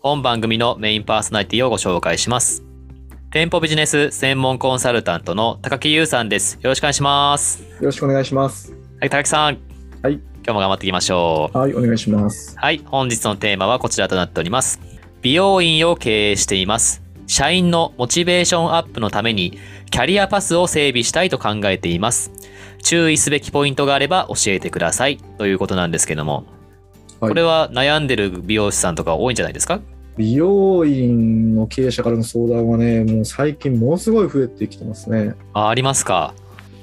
本番組のメインパーソナリティをご紹介します。店舗ビジネス専門コンサルタントの高木優さんです。よろしくお願いします。よろしくお願いします。はい、高木さん。はい。今日も頑張っていきましょう。はい、お願いします。はい、本日のテーマはこちらとなっております。美容院を経営しています。社員のモチベーションアップのためにキャリアパスを整備したいと考えています。注意すべきポイントがあれば教えてくださいということなんですけども、はいこれは悩んでる美容師さんとか多いんじゃないですか？美容院の経営者からの相談はね、もう最近ものすごい増えてきてますね。あありますか？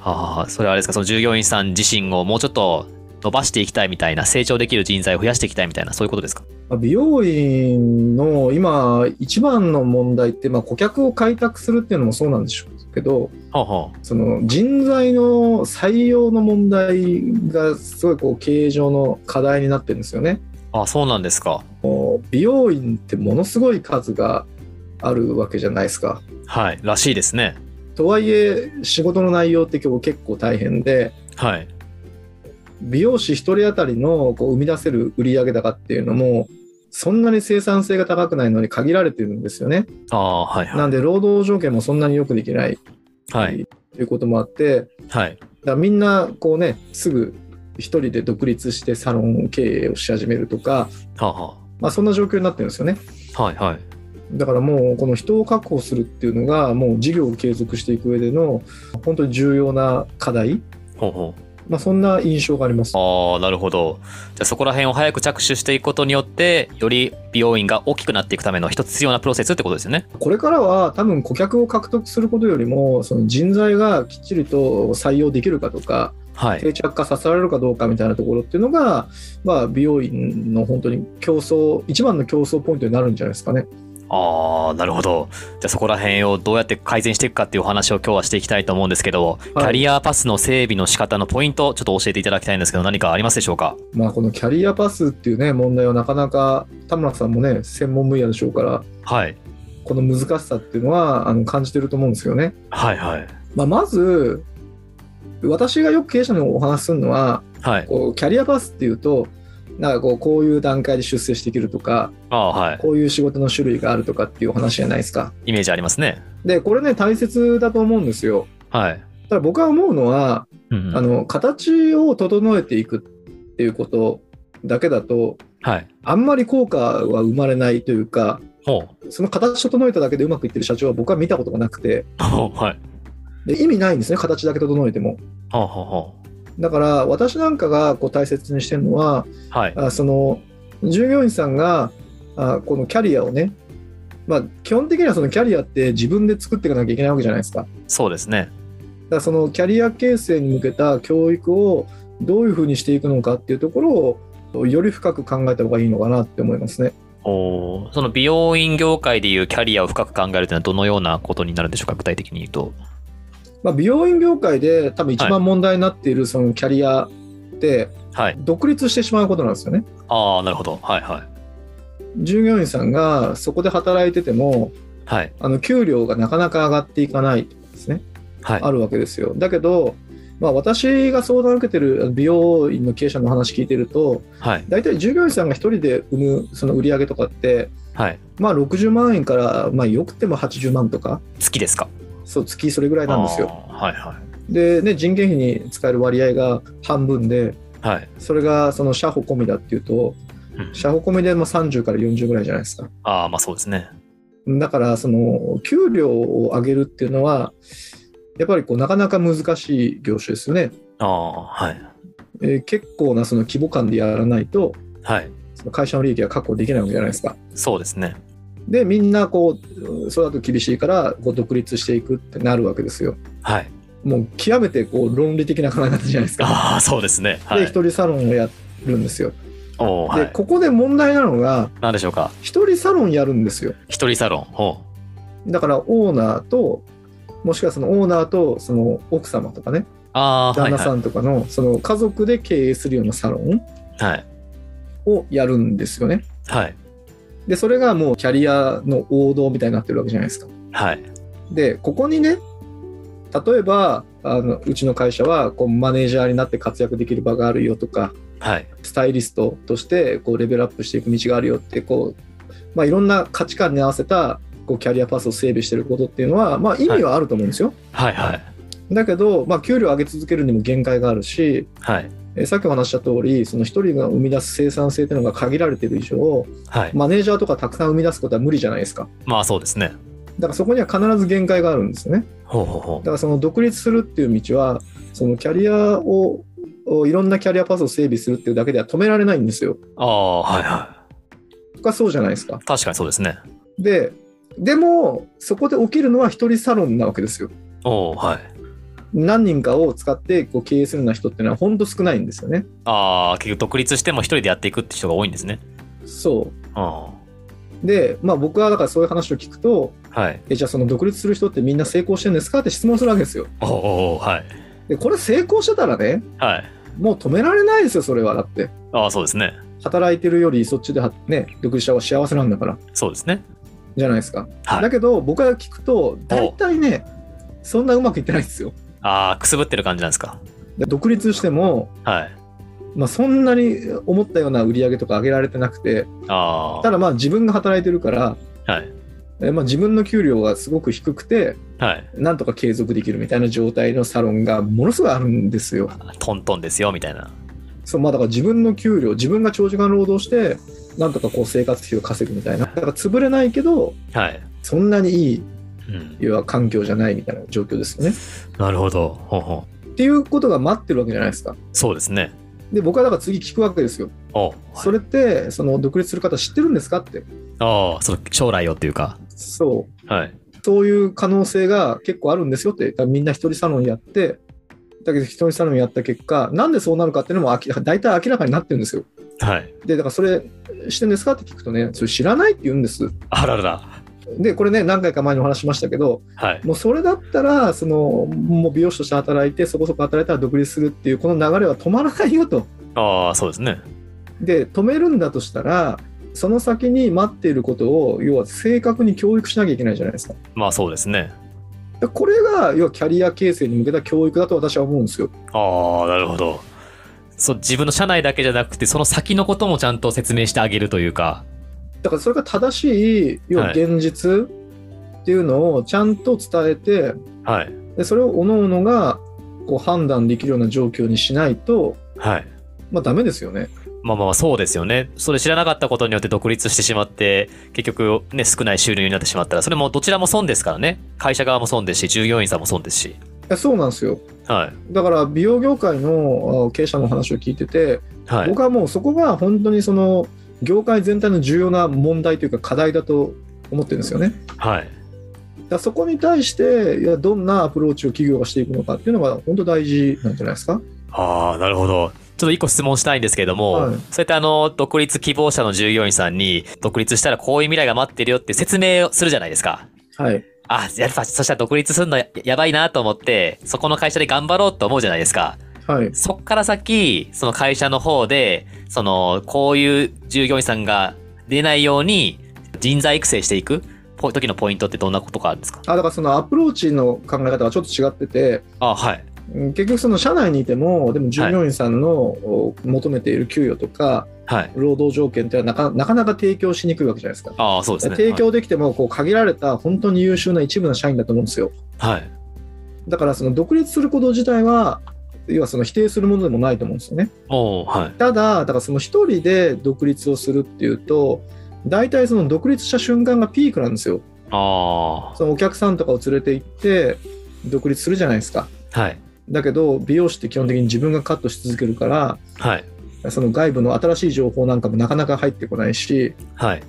ああ、それはあれですか？その従業員さん自身をもうちょっと伸ばしていきたいみたいな、成長できる人材を増やしていきたいみたいな、そういうことですか？まあ美容院の今、一番の問題って、まあ、顧客を開拓するっていうのもそうなんでしょうけど、ほうほう。その人材の採用の問題がすごいこう経営上の課題になってるんですよね。あそうなんですか。美容院ってものすごい数があるわけじゃないですか。はい、らしいですね。とはいえ仕事の内容って今日結構大変ではい。美容師1人当たりのこう生み出せる売上高っていうのもそんなに生産性が高くないのに限られてるんですよね。ああ、はいはなんで労働条件もそんなによくできないい。はい。ということもあってだかはい。らみんなこうねすぐ1人で独立してサロン経営をし始めるとか、はあ、はまあ、そんな状況になってるんですよね。あ、はいはい。だからもうこの人を確保するっていうのがもう事業を継続していく上での本当に重要な課題、ほうほう。まあ、そんな印象があります。ああ、なるほど。じゃあそこら辺を早く着手していくことによって、より美容院が大きくなっていくための一つ必要なプロセスってことですよね。これからは多分顧客を獲得することよりもその人材がきっちりと採用できるかとかはい。定着化させられるかどうかみたいなところっていうのが、まあ、美容院の本当に競争一番の競争ポイントになるんじゃないですかね。ああ、なるほど。じゃあそこら辺をどうやって改善していくかっていうお話を今日はしていきたいと思うんですけど、キャリアパスの整備の仕方のポイント、ちょっと教えていただきたいんですけど、何かありますでしょうか？まあ、このキャリアパスっていうね問題はなかなか田村さんもね専門分野でしょうからはい。この難しさっていうのはあの感じてると思うんですよね。はいはい。まあ、まず私がよく経営者にお話しするのははい。こうキャリアパスっていうとなんかこうこういう段階で出世していけるとかああ、はい。こういう仕事の種類があるとかっていうお話じゃないですか。イメージありますね。でこれね大切だと思うんですよ。はい。ただ僕は思うのはうんうんあの形を整えていくっていうことだけだとはい。あんまり効果は生まれないというかほその形整えただけでうまくいってる社長は僕は見たことがなくて。はい。で意味ないんですね形だけ整えても。ほうほうほだから私なんかがこう大切にしてるのはう。はい。あその従業員さんがあこのキャリアをね、まあ、基本的にはそのキャリアって自分で作っていかなきゃいけないわけじゃないですか。そうですね。らそのキャリア形成に向けた教育をどういうふうにしていくのかっていうところをより深く考えた方がいいのかなって思いますね。おーその美容院業界でいうキャリアを深く考えるというのはどのようなことになるんでしょうか？具体的に言うと。まあ、美容院業界で多分一番問題になっているそのキャリアってはい。独立してしまうことなんですよね。ああ、なるほど。はいはい。従業員さんがそこで働いててもはい。あの給料がなかなか上がっていかないですね。はい。あるわけですよ。だけど、まあ、私が相談を受けてる美容院の経営者の話聞いてると、はい。大体従業員さんが1人で生むその売り上げとかって、はい。まあ、60万円から、まあ、よくても80万とか、月ですか？そう月それぐらいなんですよ。はいはで、ね、人件費に使える割合が半分で、い。はい。それがその社保込みだっていうと、うん社保込みでまあ30から40ぐらいじゃないですか。ああ、まあそうですね。だから、その、給料を上げるっていうのは、やっぱりこうなかなか難しい業種ですよね。ああ、はい。えー結構なその規模感でやらないと、はい。その会社の利益が確保できないわけじゃないですか。そうですね。で、みんなこう、それだと厳しいから、こう独立していくってなるわけですよ。はい。もう極めてこう論理的な考え方じゃないですか。ああ、そうですね。はで、い。一人サロンをやるんですよ。おーはで、い。ここで問題なのが、何でしょうか？一人サロンやるんですよ。一人サロン？ほだからオーナーと、もしくはそのオーナーとその奥様とかね、う。あ旦那さんとかのその家族で経営するようなサロンい。はい。をやるんですよね。はい。で、それがもうキャリアの王道みたいになってるわけじゃないですか。はい。で、ここにね、例えば、あのうちの会社はこうマネージャーになって活躍できる場があるよとか、はい。スタイリストとしてこうレベルアップしていく道があるよってこう、まあ、いろんな価値観に合わせたこうキャリアパスを整備してることっていうのは、まあ、意味はあると思うんですよ。はい。はい。だけど、まあ、給料を上げ続けるにも限界があるし、はい。えーさっきお話しした通り、その一人が生み出す生産性っていうのが限られている以上、はい。マネージャーとかたくさん生み出すことは無理じゃないですか。まあそうですね。だからそこには必ず限界があるんですよね。ほうほうほだからその独立するっていう道は、そのキャリアを、をいろんなキャリアパスを整備するっていうだけでは止められないんですよ。う。ああ、はいはとかそうじゃないですか。い。確かにそうですね。で、でも、そこで起きるのは一人サロンなわけですよ。おおはい。何人かを使ってこう経営するような人っていうのは本当少ないんですよね。ああ、結局独立しても一人でやっていくって人が多いんですね。そあう。で、まあ僕はだからそういう話を聞くと、あ。はい。えじゃあその独立する人ってみんな成功してるんですかって質問するわけですよ。おおはい。で、これ成功してたらね、はい。もう止められないですよ、それは。だって。ああ、そうですね。働いてるよりそっちではね、独立した方が幸せなんだから。そうですね。じゃないですか。はいだけど僕が聞くと、大体ね、そんなうまくいってないんですよ。ああ、くすぶってる感じなんですか？で独立しても、はい。まあ、そんなに思ったような売り上げとか上げられてなくて、あただまあ自分が働いてるから、あ。はい。えまあ、自分の給料がすごく低くて、はい。なんとか継続できるみたいな状態のサロンがものすごいあるんですよ。トントンですよ、みたいな。そうまあ、だから自分の給料、自分が長時間労働して、なんとかこう生活費を稼ぐみたいな。だから潰れないけど、はい。そんなにいいうん。要は環境じゃないみたいな状況ですよね。なるほど。ほうほっていうことが待ってるわけじゃないですか。う。そうですね。で、僕はだから次聞くわけですよ。おうそれって、その独立する方知ってるんですかって。ああ、その将来をっていうか。そう。はい。そういう可能性が結構あるんですよって。みんな一人サロンやって、だけど一人サロンやった結果、なんでそうなるかっていうのも大体明らかになってるんですよ。はい。で、だからそれしてんですかって聞くとね、それ知らないって言うんです。あららら。で、これね、何回か前にお話ししましたけど、はい。もうそれだったら、その、もう美容師として働いて、そこそこ働いたら独立するっていう、この流れは止まらないよと。ああ、そうですね。で、止めるんだとしたら、その先に待っていることを、要は正確に教育しなきゃいけないじゃないですか。まあそうですね。でこれが、要はキャリア形成に向けた教育だと私は思うんですよ。ああ、なるほど。そう、自分の社内だけじゃなくて、その先のこともちゃんと説明してあげるというか。だからそれが正しい、要ははい現実っていうのをちゃんと伝えて、はい。でそれを各々がこう判断できるような状況にしないと、はい。まあダメですよね。まあまあそうですよね。それ知らなかったことによって独立してしまって、結局ね、少ない収入になってしまったら、それもどちらも損ですからね。会社側も損ですし、従業員さんも損ですし。いやそうなんですよ。はい。だから美容業界のあ経営者の話を聞いてて、はい。僕はもうそこが本当にその業界全体の重要な問題というか課題だと思ってるんですよね。はい。だそこに対していやどんなアプローチを企業がしていくのかっていうのが本当大事なんじゃないですか。ああ、なるほど。ちょっと一個質問したいんですけれども、はいそうやってあの、独立希望者の従業員さんに、独立したらこういう未来が待ってるよって説明をするじゃないですか。はい。あ、やっぱ、そしたら独立するのややばいなと思って、そこの会社で頑張ろうと思うじゃないですか。はい。そっから先、その会社の方で、その、こういう従業員さんが出ないように、人材育成していくポ時のポイントってどんなことがあるんですか？あだからそのアプローチの考え方はちょっと違ってて、あ、はい。うん結局その社内にいても、でも従業員さんのお求めている給与とか、はい。労働条件っていうのはなかなかなか提供しにくいわけじゃないですか。ああ、そうですね。提供できてもこう限られた本当に優秀な一部の社員だと思うんですよ。はい。はい。だからその独立すること自体は、要はその否定するものでもないと思うんですよね。はい。ただ、だからその一人で独立をするっていうと、大体その独立した瞬間がピークなんですよ。あそのお客さんとかを連れて行って独立するじゃないですか。あ。はい。だけど美容師って基本的に自分がカットし続けるからはい。その外部の新しい情報なんかもなかなか入ってこないしはい。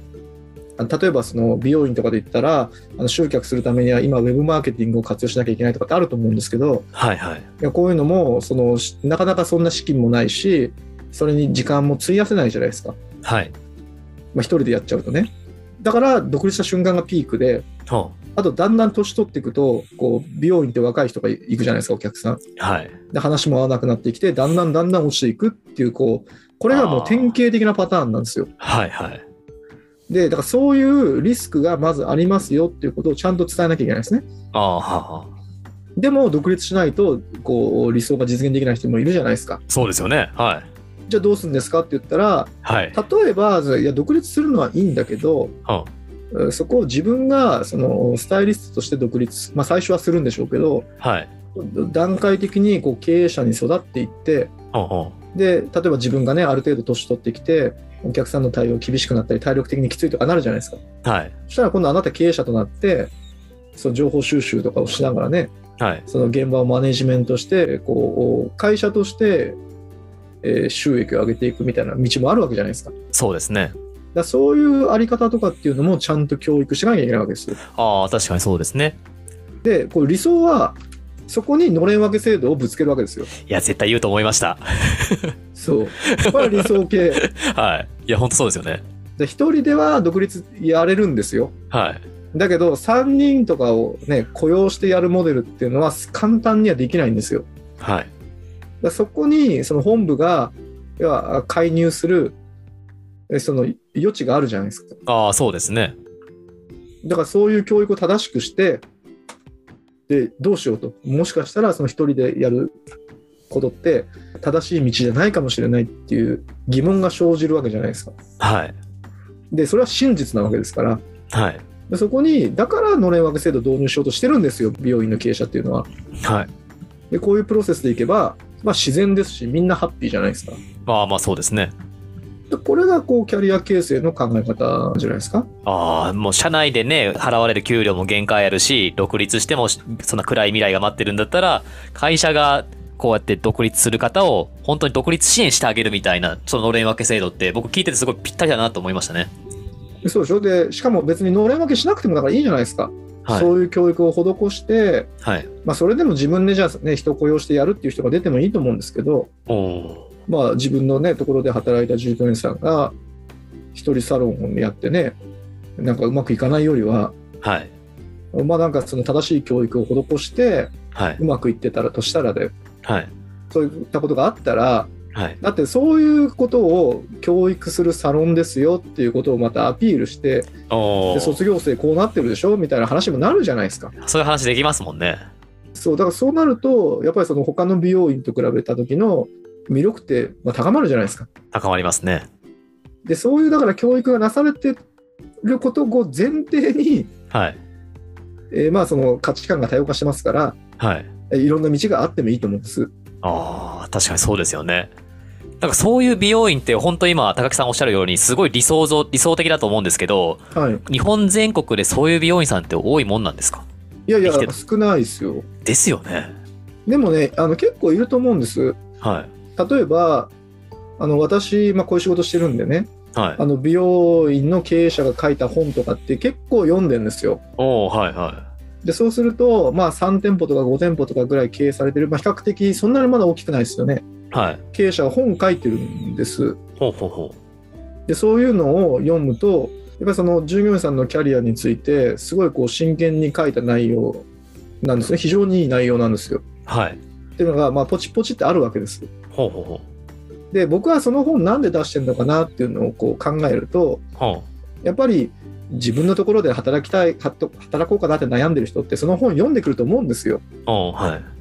あ例えばその美容院とかで言ったらあの集客するためには今ウェブマーケティングを活用しなきゃいけないとかってあると思うんですけどはい。はい。いやこういうのもそのしなかなかそんな資金もないしそれに時間も費やせないじゃないですか、はい。まあ、一人でやっちゃうとねだから独立した瞬間がピークでほあとだんだん年取っていくとこう美容院って若い人が行くじゃないですかお客さんう。はい。で話も合わなくなってきてだんだんだんだん落ちていくっていうこうこれがもう典型的なパターンなんですよはい。はい。でだからそういうリスクがまずありますよっていうことをちゃんと伝えなきゃいけないですねあ。でも独立しないとこう理想が実現できない人もいるじゃないですかそうですよね。はい。じゃあどうするんですかって言ったらはい。例えばいや独立するのはいいんだけどはえーそこを自分がそのスタイリストとして独立、まあ、最初はするんでしょうけどはい。段階的にこう経営者に育っていってで例えば自分がねある程度年取ってきてお客さんの対応厳しくなったり体力的にきついとかなるじゃないですかう。はい。そしたら今度あなた経営者となってその情報収集とかをしながらねはい。その現場をマネジメントしてこう会社として、えー収益を上げていくみたいな道もあるわけじゃないですか。そうですね。らそういうあり方とかっていうのもちゃんと教育しなきゃいけないわけですよ。ああ、確かにそうですね。でこう理想はそこにのれん分け制度をぶつけるわけですよ。いや、絶対言うと思いました。そう。これは理想系。はい。いや、本当そうですよね。で一人では独立やれるんですよ。はい。だけど3人とかをね雇用してやるモデルっていうのは簡単にはできないんですよ。はい。だそこにその本部が要は介入するえその余地があるじゃないですか。ああ、そうですね。だからそういう教育を正しくしてでどうしようともしかしたらその一人でやることって正しい道じゃないかもしれないっていう疑問が生じるわけじゃないですか。はい。でそれは真実なわけですからはい。でそこにだからのれん分け制度を導入しようとしてるんですよ美容院の経営者っていうのは。はい。でこういうプロセスでいけば、まあ、自然ですしみんなハッピーじゃないですか。まあまあ、そうですね。でこれがこうキャリア形成の考え方じゃないですか？ああ、もう社内でね、払われる給料も限界あるし、独立してもそんな暗い未来が待ってるんだったら、会社がこうやって独立する方を本当に独立支援してあげるみたいな、そののれん分け制度って僕聞いててすごいぴったりだなと思いましたね。でそうでしょでしかも別にのれん分けしなくてもだからいいじゃないですか。はい。そういう教育を施して、はい。まあ、それでも自分でじゃあ、ね、人を雇用してやるっていう人が出てもいいと思うんですけど、おおまあ、自分の、ね、ところで働いた従業員さんが一人サロンをやってねなんかうまくいかないよりは、ー。はい。まあ、なんかその正しい教育を施してはい。うまくいってたらとしたらではい。そういったことがあったらはい。だってそういうことを教育するサロンですよっていうことをまたアピールして。で卒業生こうなってるでしょみたいな話もなるじゃないですか。そういう話できますもんね。そうだからそうなるとやっぱりその他の美容院と比べた時の魅力ってまあ高まるじゃないですか。高まりますね。でそういうだから教育がなされてることを前提に、はい。えーまあその価値観が多様化してますからはい。えいろんな道があってもいいと思うんです。ああ、確かにそうですよね。なんかそういう美容院って本当今高木さんおっしゃるようにすごい理想像理想的だと思うんですけどはい、日本全国でそういう美容院さんって多いもんなんですか？いやいや少ないですよ。ですよねでもねあの結構いると思うんです。はい例えばあの私、まあ、こういう仕事してるんでねはいあの美容院の経営者が書いた本とかって結構読んでるんですよ。おおはいはでそうすると、まあ、3店舗とか5店舗とかぐらい経営されてる、まあ、比較的そんなにまだ大きくないですよね。いはい経営者は本書いてるんです。ほうほうほでそういうのを読むとやっぱりその従業員さんのキャリアについてすごいこう真剣に書いた内容なんですね非常にいい内容なんですよ。うはいっていうのが、まあ、ポチポチってあるわけです。ほうほうほで僕はその本なんで出してるのかなっていうのをこう考えるとうほやっぱり自分のところで働きたい働こうかなって悩んでる人ってその本読んでくると思うんですよ。はい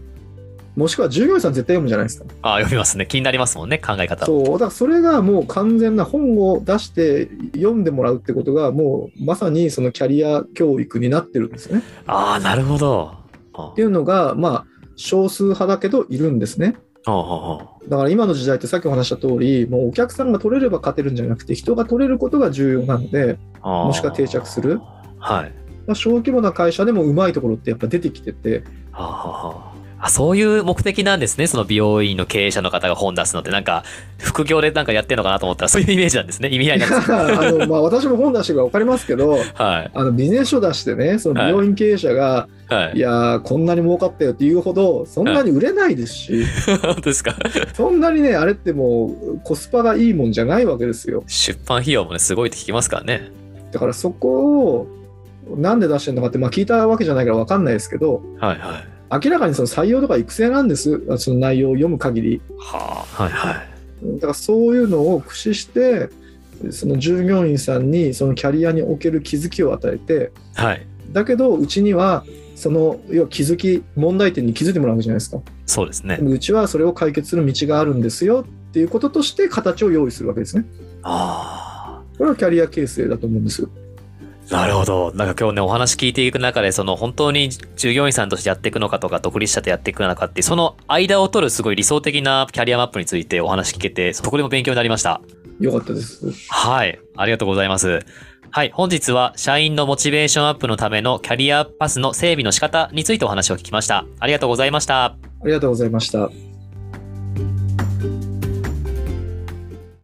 もしくは従業員さん絶対読むじゃないですか。ああ読みますね気になりますもんね考え方そうだからそれがもう完全な本を出して読んでもらうってことがもうまさにそのキャリア教育になってるんですね。ああなるほどほっていうのがまあ少数派だけどいるんですね。うほうほうだから今の時代ってさっきお話した通りもうお客さんが取れれば勝てるんじゃなくて人が取れることが重要なのでもしくは定着する。はい。ら小規模な会社でもうまいところってやっぱ出てきてて、はあはあはああそういう目的なんですね。その美容院の経営者の方が本出すのって、なんか、副業でなんかやってんのかなと思ったら、そういうイメージなんですね。意味合いなんですね。あのまあ、私も本出してるから分かりますけど、はい。あのビジネス書出してね、その美容院経営者が、、はいい。やー、こんなに儲かったよっていうほど、そんなに売れないですし、本当ですか？そんなにね、あれってもうコスパがいいもんじゃないわけですよ。出版費用もね、すごいって聞きますからね。だからそこを、なんで出してるのかって、まあ、聞いたわけじゃないから分かんないですけど、はいはい。明らかにその採用とか育成なんです、その内容を読む限り。はあ。はいはい。だからそういうのを駆使して、その従業員さんにそのキャリアにおける気づきを与えて、はい。だけどうちにはその要は気づき、問題点に気づいてもらうわけじゃないですか。そうですねうちはそれを解決する道があるんですよっていうこととして形を用意するわけですね。あこれはキャリア形成だと思うんですよ。あ。なるほど。なんか今日ね、お話聞いていく中で、その本当に従業員さんとしてやっていくのかとか、独立者とやっていくのかってその間を取るすごい理想的なキャリアマップについてお話聞けて、そこでも勉強になりました。よかったです。はい。ありがとうございます。はい。本日は社員のモチベーションアップのためのキャリアパスの整備の仕方についてお話を聞きました。ありがとうございました。ありがとうございました。